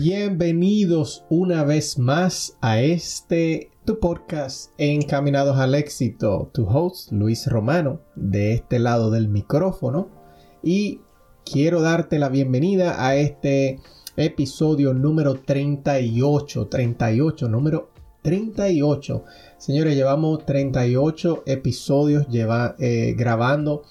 Bienvenidos una vez más a este tu podcast Encaminados al éxito. Tu host Luis Romano de este lado del micrófono y quiero darte la bienvenida a este episodio número 38, 38, número 38. Señores, llevamos 38 episodios lleva, eh, grabando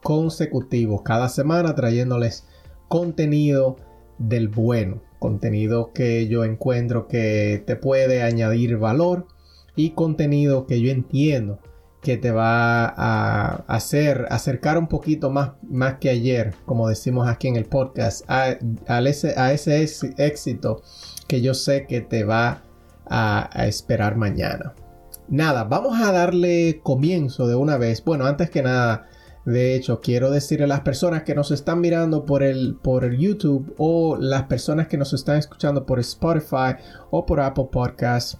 consecutivos cada semana trayéndoles contenido del bueno contenido que yo encuentro que te puede añadir valor y contenido que yo entiendo que te va a hacer acercar un poquito más, más que ayer, como decimos aquí en el podcast, a, ese, éxito que yo sé que te va a esperar mañana. Nada, vamos a darle comienzo de una vez. Bueno, antes que nada, de hecho, quiero decirle a las personas que nos están mirando por el, por el YouTube o las personas que nos están escuchando por Spotify o por Apple Podcasts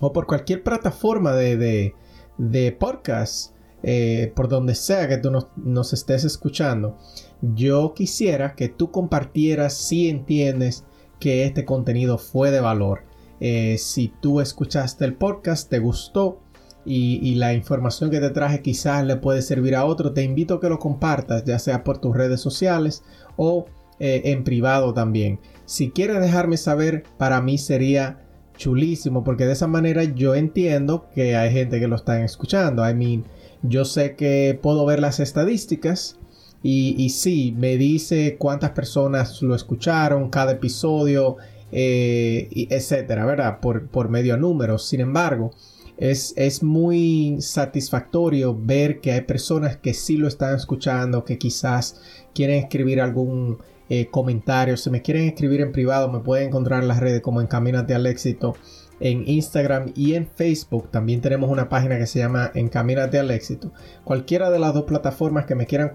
o por cualquier plataforma de, de, podcast, eh, por donde sea que tú nos, estés escuchando, yo quisiera que tú compartieras si entiendes que este contenido fue de valor. Eh, si tú escuchaste el podcast, te gustó, y, la información que te traje quizás le puede servir a otro, te invito a que lo compartas, ya sea por tus redes sociales o eh, en privado también. Si quieres dejarme saber, para mí sería chulísimo, porque de esa manera yo entiendo que hay gente que lo está escuchando. I mean, yo sé que puedo ver las estadísticas. Y, sí, me dice cuántas personas lo escucharon, cada episodio, eh, etcétera, ¿verdad? Por, por medio a números. Sin embargo, es, muy satisfactorio ver que hay personas que sí lo están escuchando, que quizás quieren escribir algún eh, comentario. Si me quieren escribir en privado, me pueden encontrar en las redes como Encamínate al éxito en Instagram y en Facebook. También tenemos una página que se llama Encamínate al éxito. Cualquiera de las dos plataformas que me quieran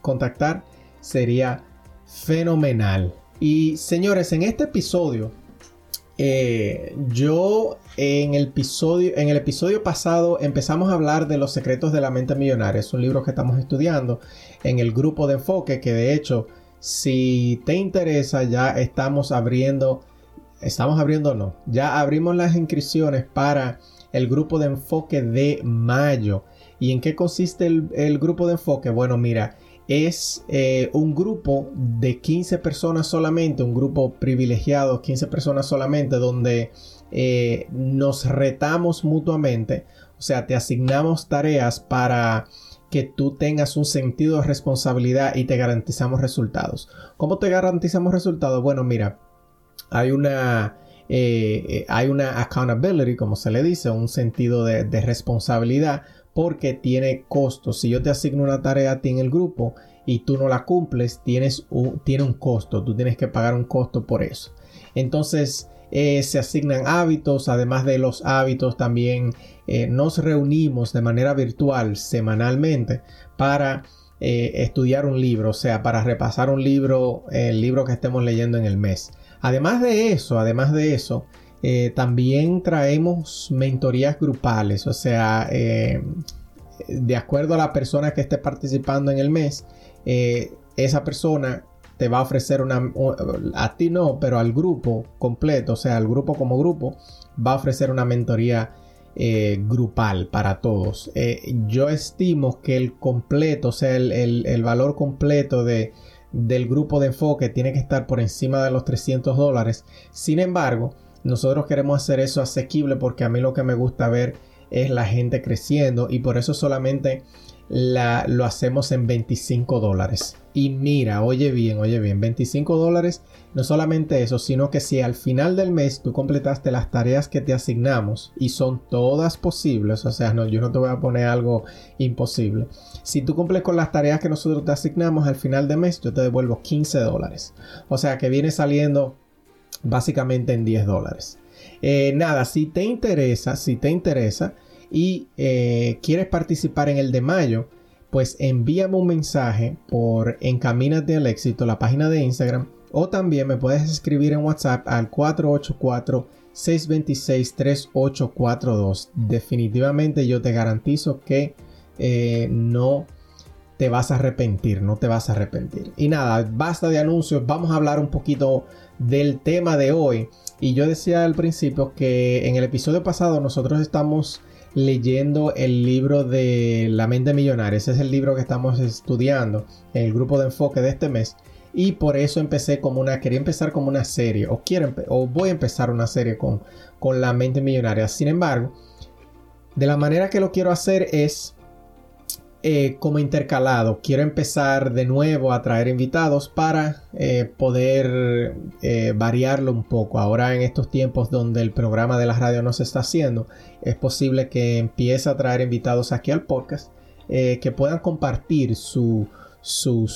contactar sería fenomenal. Y señores, en este episodio eh, yo en el, episodio, en el episodio pasado empezamos a hablar de los secretos de la mente millonaria. Es un libro que estamos estudiando en el grupo de enfoque que de hecho si te interesa ya estamos abriendo, estamos abriendo no, ya abrimos las inscripciones para el grupo de enfoque de mayo. ¿Y en qué consiste el, el grupo de enfoque? Bueno, mira, es eh, un grupo de 15 personas solamente, un grupo privilegiado, 15 personas solamente, donde eh, nos retamos mutuamente, o sea, te asignamos tareas para que tú tengas un sentido de responsabilidad y te garantizamos resultados. ¿Cómo te garantizamos resultados? Bueno, mira, hay una... Eh, hay una accountability, como se le dice, un sentido de, de responsabilidad porque tiene costos. Si yo te asigno una tarea a ti en el grupo y tú no la cumples, tienes un, tiene un costo. Tú tienes que pagar un costo por eso. Entonces eh, se asignan hábitos. Además de los hábitos, también eh, nos reunimos de manera virtual semanalmente para eh, estudiar un libro, o sea, para repasar un libro, el libro que estemos leyendo en el mes. Además de eso, además de eso, eh, también traemos mentorías grupales, o sea, eh, de acuerdo a la persona que esté participando en el mes, eh, esa persona te va a ofrecer una, a ti no, pero al grupo completo, o sea, al grupo como grupo, va a ofrecer una mentoría grupal para todos. yo estimo que el completo, o sea, el, el valor completo de, del grupo de enfoque tiene que estar por encima de los 300 dólares. Sin embargo, nosotros queremos hacer eso asequible porque a mí lo que me gusta ver es la gente creciendo y por eso solamente lo hacemos en 25 dólares. Y mira, oye bien, oye bien, 25 dólares, no solamente eso, sino que si al final del mes tú completaste las tareas que te asignamos y son todas posibles, o sea, no, yo no te voy a poner algo imposible. Si tú cumples con las tareas que nosotros te asignamos al final del mes, yo te devuelvo 15 dólares. O sea que viene saliendo básicamente en 10 dólares. Eh, nada, si te interesa, si te interesa y eh, quieres participar en el de mayo, pues envíame un mensaje por Encamínate al éxito, la página de Instagram, o también me puedes escribir en WhatsApp al 484 626 3842. Definitivamente yo te garantizo que eh, no te vas a arrepentir, no te vas a arrepentir. Y nada, basta de anuncios, vamos a hablar un poquito del tema de hoy. Y yo decía al principio que en el episodio pasado nosotros estamos leyendo el libro de La mente millonaria. Ese es el libro que estamos estudiando en el grupo de enfoque de este mes. Y por eso empecé como una, quería empezar como una serie, o quiero, o voy a empezar una serie con, con la mente millonaria. Sin embargo, de la manera que lo quiero hacer es eh, como intercalado. Quiero empezar de nuevo a traer invitados para eh, poder eh, variarlo un poco. Ahora en estos tiempos donde el programa de la radio no se está haciendo, es posible que empiece a traer invitados aquí al podcast que puedan compartir su, su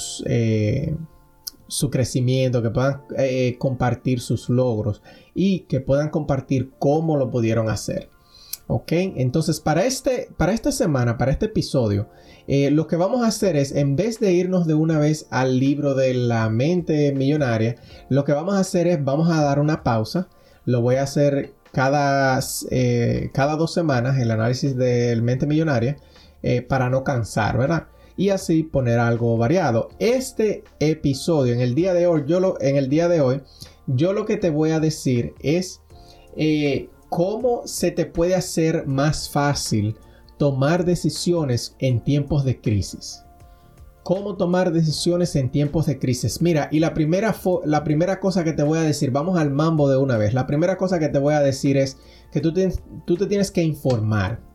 crecimiento, que puedan compartir sus logros y que puedan compartir cómo lo pudieron hacer. ¿Ok? Entonces, para, este, para esta semana, para este episodio, eh, lo que vamos a hacer es, en vez de irnos de una vez al libro de la mente millonaria, lo que vamos a hacer es, vamos a dar una pausa. Lo voy a hacer cada, eh, cada dos semanas, el análisis del mente millonaria, eh, para no cansar, ¿verdad? Y así poner algo variado. Este episodio, en el día de hoy, yo lo, en el día de hoy, yo lo que te voy a decir es cómo se te puede hacer más fácil tomar decisiones en tiempos de crisis. ¿Cómo tomar decisiones en tiempos de crisis? Mira, y la primera, la primera cosa que te voy a decir, vamos al mambo de una vez. La primera cosa que te voy a decir es que tú tú te tienes que informar.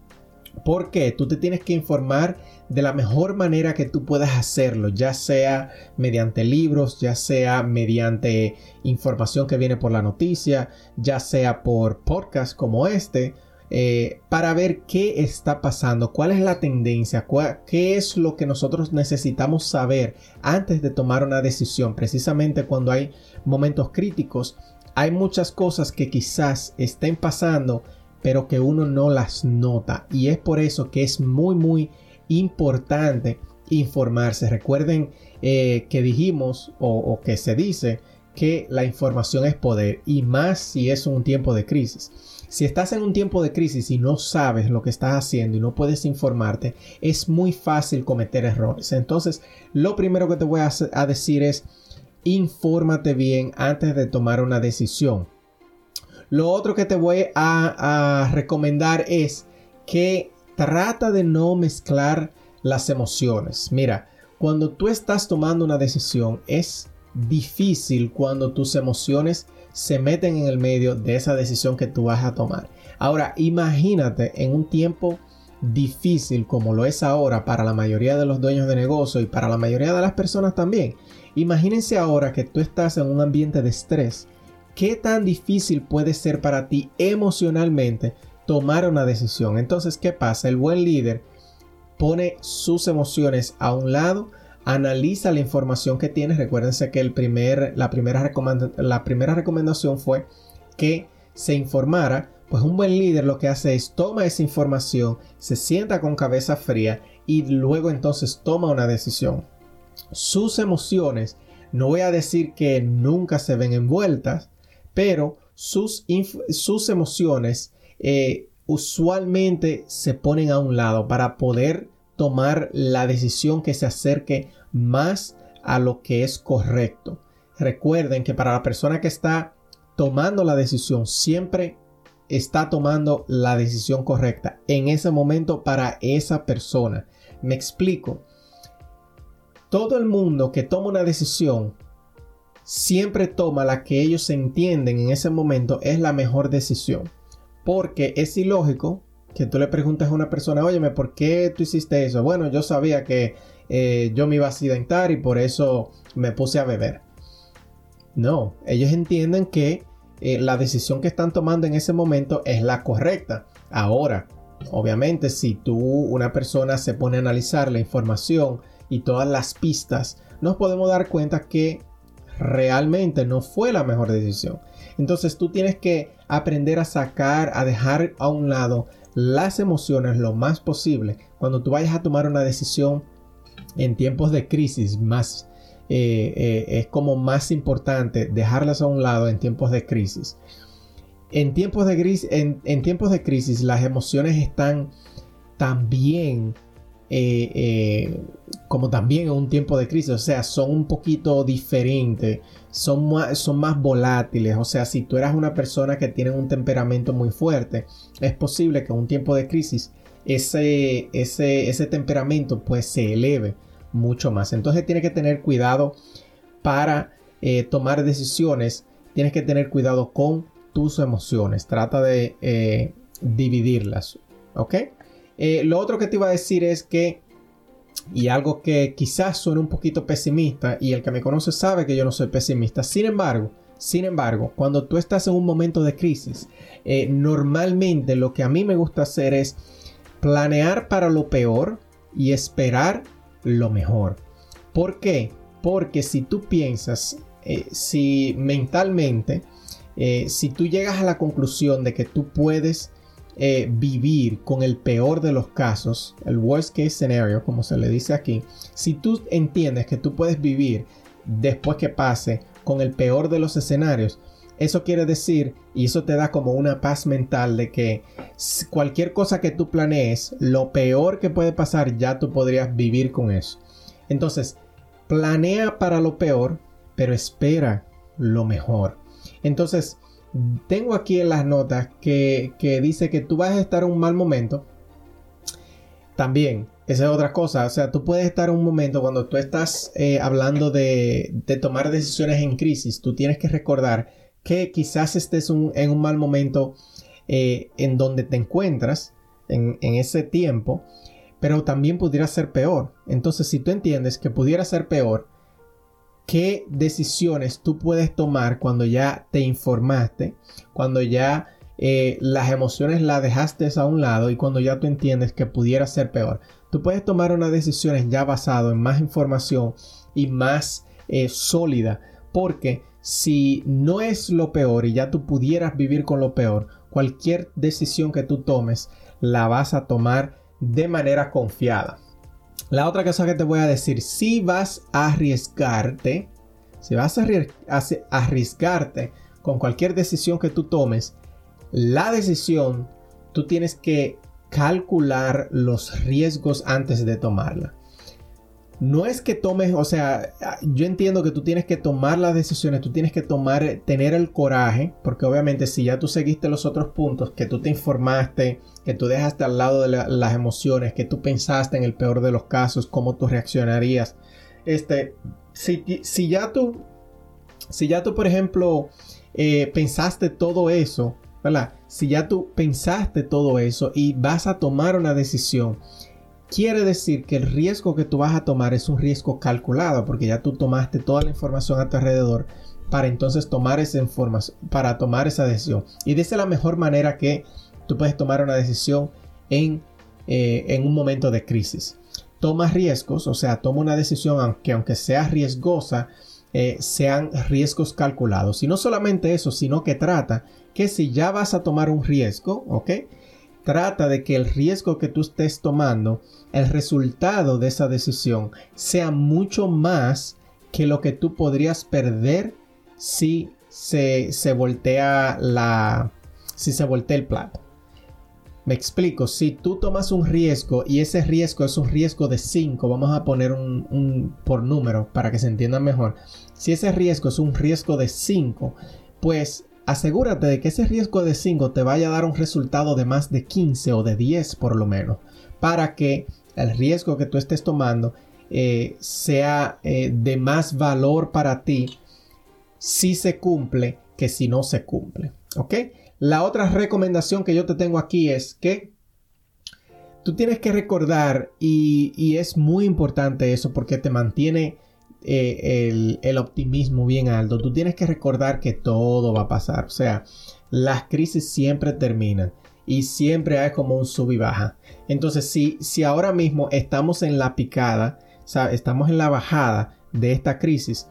¿Por qué? Tú te tienes que informar de la mejor manera que tú puedas hacerlo, ya sea mediante libros, ya sea mediante información que viene por la noticia, ya sea por podcast como este, eh, para ver qué está pasando, cuál es la tendencia, qué es lo que nosotros necesitamos saber antes de tomar una decisión. Precisamente cuando hay momentos críticos, hay muchas cosas que quizás estén pasando pero que uno no las nota. Y es por eso que es muy, muy importante informarse. Recuerden eh, que dijimos o, que se dice que la información es poder y más si es un tiempo de crisis. Si estás en un tiempo de crisis y no sabes lo que estás haciendo y no puedes informarte, es muy fácil cometer errores. Entonces, lo primero que te voy a decir es, infórmate bien antes de tomar una decisión. Lo otro que te voy a, recomendar es que trata de no mezclar las emociones. Mira, cuando tú estás tomando una decisión es difícil cuando tus emociones se meten en el medio de esa decisión que tú vas a tomar. Ahora, imagínate en un tiempo difícil como lo es ahora para la mayoría de los dueños de negocio y para la mayoría de las personas también. Imagínense ahora que tú estás en un ambiente de estrés qué tan difícil puede ser para ti emocionalmente tomar una decisión. Entonces, ¿qué pasa? El buen líder pone sus emociones a un lado, analiza la información que tiene. Recuérdense que el primer, la, primera la primera recomendación fue que se informara. Pues un buen líder lo que hace es toma esa información, se sienta con cabeza fría y luego entonces toma una decisión. Sus emociones, no voy a decir que nunca se ven envueltas, pero sus, sus emociones eh, usualmente se ponen a un lado para poder tomar la decisión que se acerque más a lo que es correcto. Recuerden que para la persona que está tomando la decisión siempre está tomando la decisión correcta en ese momento para esa persona. Me explico. Todo el mundo que toma una decisión siempre toma la que ellos entienden en ese momento es la mejor decisión. Porque es ilógico que tú le preguntas a una persona, óyeme, ¿por qué tú hiciste eso? Bueno, yo sabía que eh, yo me iba a accidentar y por eso me puse a beber. No, ellos entienden que eh, la decisión que están tomando en ese momento es la correcta. Ahora, obviamente, si tú, una persona, se pone a analizar la información y todas las pistas, nos podemos dar cuenta que realmente no fue la mejor decisión. Entonces tú tienes que aprender a sacar, a dejar a un lado las emociones lo más posible cuando tú vayas a tomar una decisión en tiempos de crisis más eh, eh, es como más importante dejarlas a un lado en tiempos de crisis en tiempos de, en tiempos de crisis las emociones están también eh, eh, como también en un tiempo de crisis, o sea, son un poquito diferentes, son más, son más volátiles, o sea, si tú eras una persona que tiene un temperamento muy fuerte, es posible que en un tiempo de crisis ese, ese, ese temperamento pues se eleve mucho más. Entonces tienes que tener cuidado para eh, tomar decisiones, tienes que tener cuidado con tus emociones, trata de dividirlas, ¿ok? Eh, lo otro que te iba a decir es que, y algo que quizás suene un poquito pesimista, y el que me conoce sabe que yo no soy pesimista, sin embargo, sin embargo, cuando tú estás en un momento de crisis, eh, normalmente lo que a mí me gusta hacer es planear para lo peor y esperar lo mejor. ¿Por qué? Porque si tú piensas, eh, si mentalmente, si tú llegas a la conclusión de que tú puedes eh, vivir con el peor de los casos, el worst case scenario, como se le dice aquí, si tú entiendes que tú puedes vivir después que pase con el peor de los escenarios, eso quiere decir, y eso te da como una paz mental de que cualquier cosa que tú planees, lo peor que puede pasar, ya tú podrías vivir con eso. Entonces, planea para lo peor, pero espera lo mejor. Entonces, tengo aquí en las notas que, dice que tú vas a estar en un mal momento. También, esa es otra cosa. O sea, tú puedes estar en un momento cuando tú estás eh, hablando de, tomar decisiones en crisis. Tú tienes que recordar que quizás estés en un mal momento eh, en donde te encuentras en, en ese tiempo. Pero también pudiera ser peor. Entonces, si tú entiendes que pudiera ser peor, qué decisiones tú puedes tomar cuando ya te informaste, cuando ya eh, las emociones las dejaste a un lado y cuando ya tú entiendes que pudiera ser peor. Tú puedes tomar unas decisiones ya basado en más información y más eh, sólida, porque si no es lo peor y ya tú pudieras vivir con lo peor, cualquier decisión que tú tomes la vas a tomar de manera confiada. La otra cosa que te voy a decir, si vas a arriesgarte, si vas a arriesgarte con cualquier decisión que tú tomes, la decisión tú tienes que calcular los riesgos antes de tomarla no es que tomes, o sea, yo entiendo que tú tienes que tomar las decisiones, tú tienes que tomar, tener el coraje, porque obviamente si ya tú seguiste los otros puntos, que tú te informaste, que tú dejaste al lado de las emociones, que tú pensaste en el peor de los casos, cómo tú reaccionarías, este, si, si ya tú, si ya tú, por ejemplo, eh, pensaste todo eso, ¿verdad? Si ya tú pensaste todo eso y vas a tomar una decisión, quiere decir que el riesgo que tú vas a tomar es un riesgo calculado, porque ya tú tomaste toda la información a tu alrededor para entonces tomar esa información, para tomar esa decisión. Y es la mejor manera que tú puedes tomar una decisión en, eh, en un momento de crisis. Toma riesgos, o sea, toma una decisión aunque aunque sea riesgosa, eh, sean riesgos calculados. Y no solamente eso, sino que trata que si ya vas a tomar un riesgo, ¿ok? Trata de que el riesgo que tú estés tomando, el resultado de esa decisión, sea mucho más que lo que tú podrías perder si se, se voltea la. si se voltea el plato. Me explico, si tú tomas un riesgo y ese riesgo es un riesgo de 5, vamos a poner un, por número para que se entienda mejor. Si ese riesgo es un riesgo de 5, pues asegúrate de que ese riesgo de 5 te vaya a dar un resultado de más de 15 o de 10 por lo menos, para que el riesgo que tú estés tomando eh, sea eh, de más valor para ti si se cumple que si no se cumple. ¿Ok? La otra recomendación que yo te tengo aquí es que tú tienes que recordar, y, es muy importante eso porque te mantiene eh, el, optimismo bien alto. Tú tienes que recordar que todo va a pasar. O sea, las crisis siempre terminan y siempre hay como un sub y baja. Entonces, si, si ahora mismo estamos en la picada, estamos en la bajada de esta crisis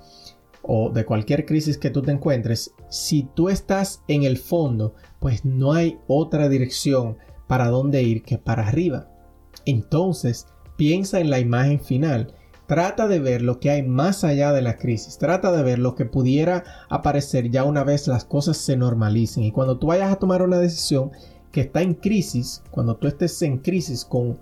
o de cualquier crisis que tú te encuentres, si tú estás en el fondo, pues no hay otra dirección para dónde ir que para arriba. Entonces, piensa en la imagen final. Trata de ver lo que hay más allá de la crisis. Trata de ver lo que pudiera aparecer ya una vez las cosas se normalicen. Y cuando tú vayas a tomar una decisión que está en crisis, cuando tú estés en crisis con,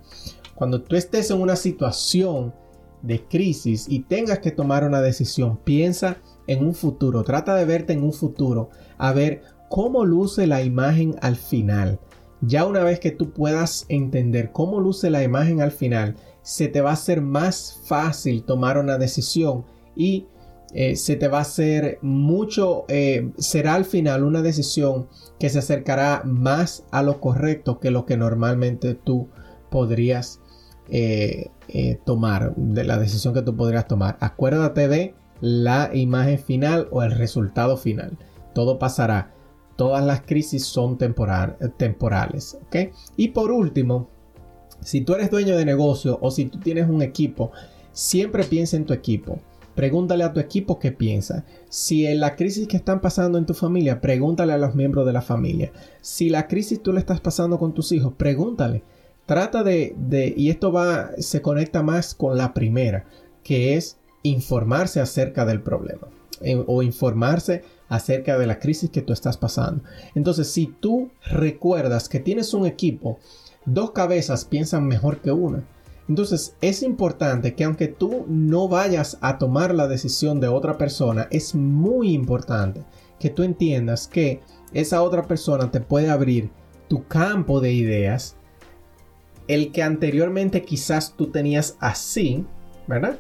cuando tú estés en una situación de crisis y tengas que tomar una decisión, piensa en un futuro. Trata de verte en un futuro. A ver cómo luce la imagen al final. Ya una vez que tú puedas entender cómo luce la imagen al final, se te va a hacer más fácil tomar una decisión y eh, se te va a hacer mucho, eh, será al final una decisión que se acercará más a lo correcto que lo que normalmente tú podrías eh, tomar, de la decisión que tú podrías tomar. Acuérdate de la imagen final o el resultado final. Todo pasará todas las crisis son temporales. ¿ok? Y por último, si tú eres dueño de negocio o si tú tienes un equipo, siempre piensa en tu equipo. Pregúntale a tu equipo qué piensa. Si en la crisis que están pasando en tu familia, pregúntale a los miembros de la familia. Si la crisis tú le estás pasando con tus hijos, pregúntale. Trata de, de y esto va, se conecta más con la primera, que es informarse acerca del problema eh, o informarse acerca de la crisis que tú estás pasando. Entonces, si tú recuerdas que tienes un equipo, dos cabezas piensan mejor que una. Entonces, es importante que aunque tú no vayas a tomar la decisión de otra persona, es muy importante que tú entiendas que esa otra persona te puede abrir tu campo de ideas, el que anteriormente quizás tú tenías así, ¿verdad?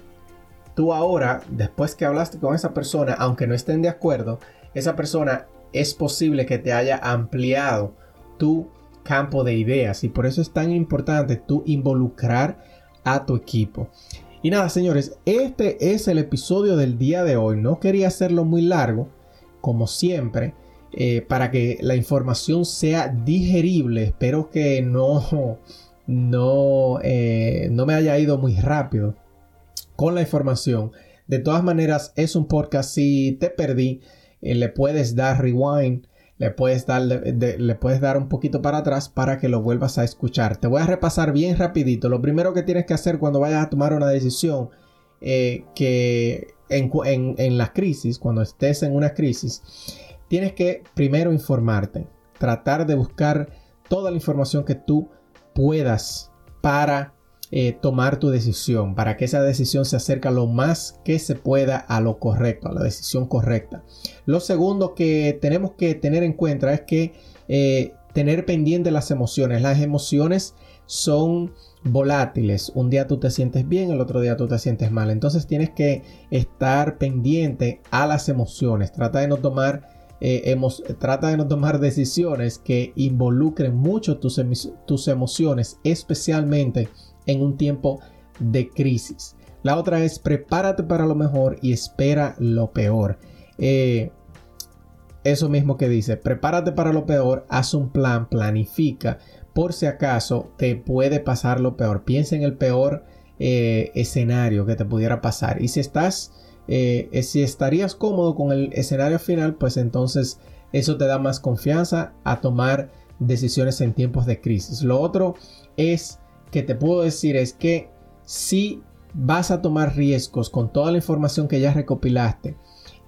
Tú ahora, después que hablaste con esa persona, aunque no estén de acuerdo, esa persona es posible que te haya ampliado tu campo de ideas y por eso es tan importante tú involucrar a tu equipo. Y nada, señores, este es el episodio del día de hoy. No quería hacerlo muy largo, como siempre, eh, para que la información sea digerible. Espero que no, no, eh, no me haya ido muy rápido con la información. De todas maneras, es un podcast. Si te perdí, eh, le puedes dar rewind, le puedes dar, le puedes dar un poquito para atrás para que lo vuelvas a escuchar. Te voy a repasar bien rapidito. Lo primero que tienes que hacer cuando vayas a tomar una decisión eh, que en, en la crisis, cuando estés en una crisis, tienes que primero informarte, tratar de buscar toda la información que tú puedas para eh, tomar tu decisión, para que esa decisión se acerque lo más que se pueda a lo correcto, a la decisión correcta. Lo segundo que tenemos que tener en cuenta es que eh, tener pendiente las emociones. Las emociones son volátiles. Un día tú te sientes bien, el otro día tú te sientes mal. Entonces tienes que estar pendiente a las emociones. Trata de no tomar eh, trata de no tomar decisiones que involucren mucho tus, tus emociones, especialmente en un tiempo de crisis. La otra es prepárate para lo mejor y espera lo peor. Eh, eso mismo que dice, prepárate para lo peor, haz un plan, planifica. Por si acaso te puede pasar lo peor. Piensa en el peor eh, escenario que te pudiera pasar. Y si estás, eh, si estarías cómodo con el escenario final, pues entonces eso te da más confianza a tomar decisiones en tiempos de crisis. Lo otro es que te puedo decir es que si vas a tomar riesgos con toda la información que ya recopilaste,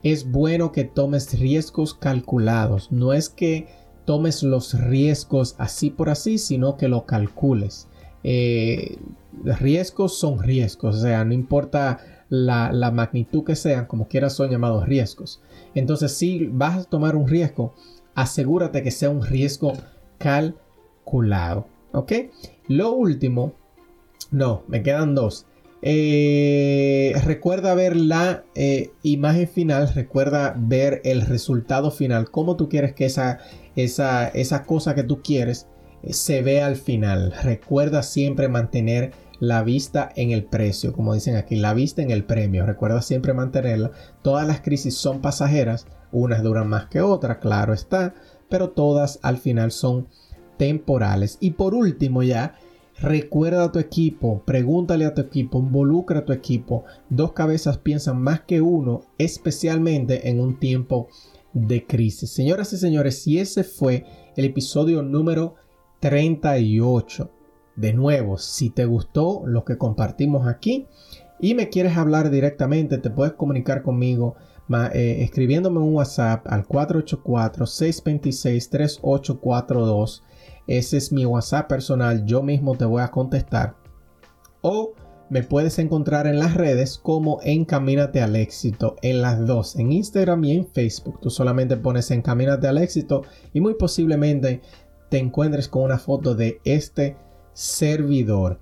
es bueno que tomes riesgos calculados. No es que tomes los riesgos así por así, sino que lo calcules. Eh, riesgos son riesgos, o sea, no importa la, la, magnitud que sean, como quieras son llamados riesgos. Entonces, si vas a tomar un riesgo, asegúrate que sea un riesgo calculado. ¿Ok? Lo último, no, me quedan dos. Eh, recuerda ver la eh, imagen final, recuerda ver el resultado final, cómo tú quieres que esa, esa, cosa que tú quieres se ve al final. Recuerda siempre mantener la vista en el precio, como dicen aquí, la vista en el premio. Recuerda siempre mantenerla. Todas las crisis son pasajeras, unas duran más que otras, claro está, pero todas al final son temporales. Y por último ya, recuerda a tu equipo, pregúntale a tu equipo, involucra a tu equipo. Dos cabezas piensan más que uno, especialmente en un tiempo de crisis. Señoras y señores, si ese fue el episodio número 38. De nuevo, si te gustó lo que compartimos aquí y me quieres hablar directamente, te puedes comunicar conmigo eh, escribiéndome un WhatsApp al 484-626-3842. Ese es mi WhatsApp personal, yo mismo te voy a contestar. O me puedes encontrar en las redes como Encamínate al éxito, en las dos, en Instagram y en Facebook. Tú solamente pones Encamínate al éxito y muy posiblemente te encuentres con una foto de este servidor.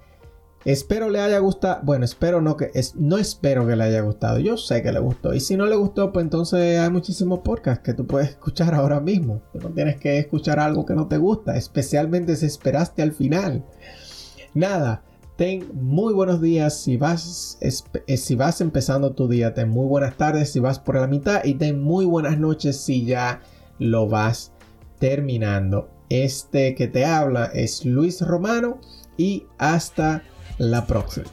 Espero le haya gustado. Bueno, espero no que es, no espero que le haya gustado. Yo sé que le gustó. Y si no le gustó, pues entonces hay muchísimos podcasts que tú puedes escuchar ahora mismo. no tienes que escuchar algo que no te gusta, especialmente si esperaste al final. Nada, ten muy buenos días si vas, eh, si vas empezando tu día. Ten muy buenas tardes si vas por la mitad. Y ten muy buenas noches si ya lo vas terminando. Este que te habla es Luis Romano y hasta la próxima.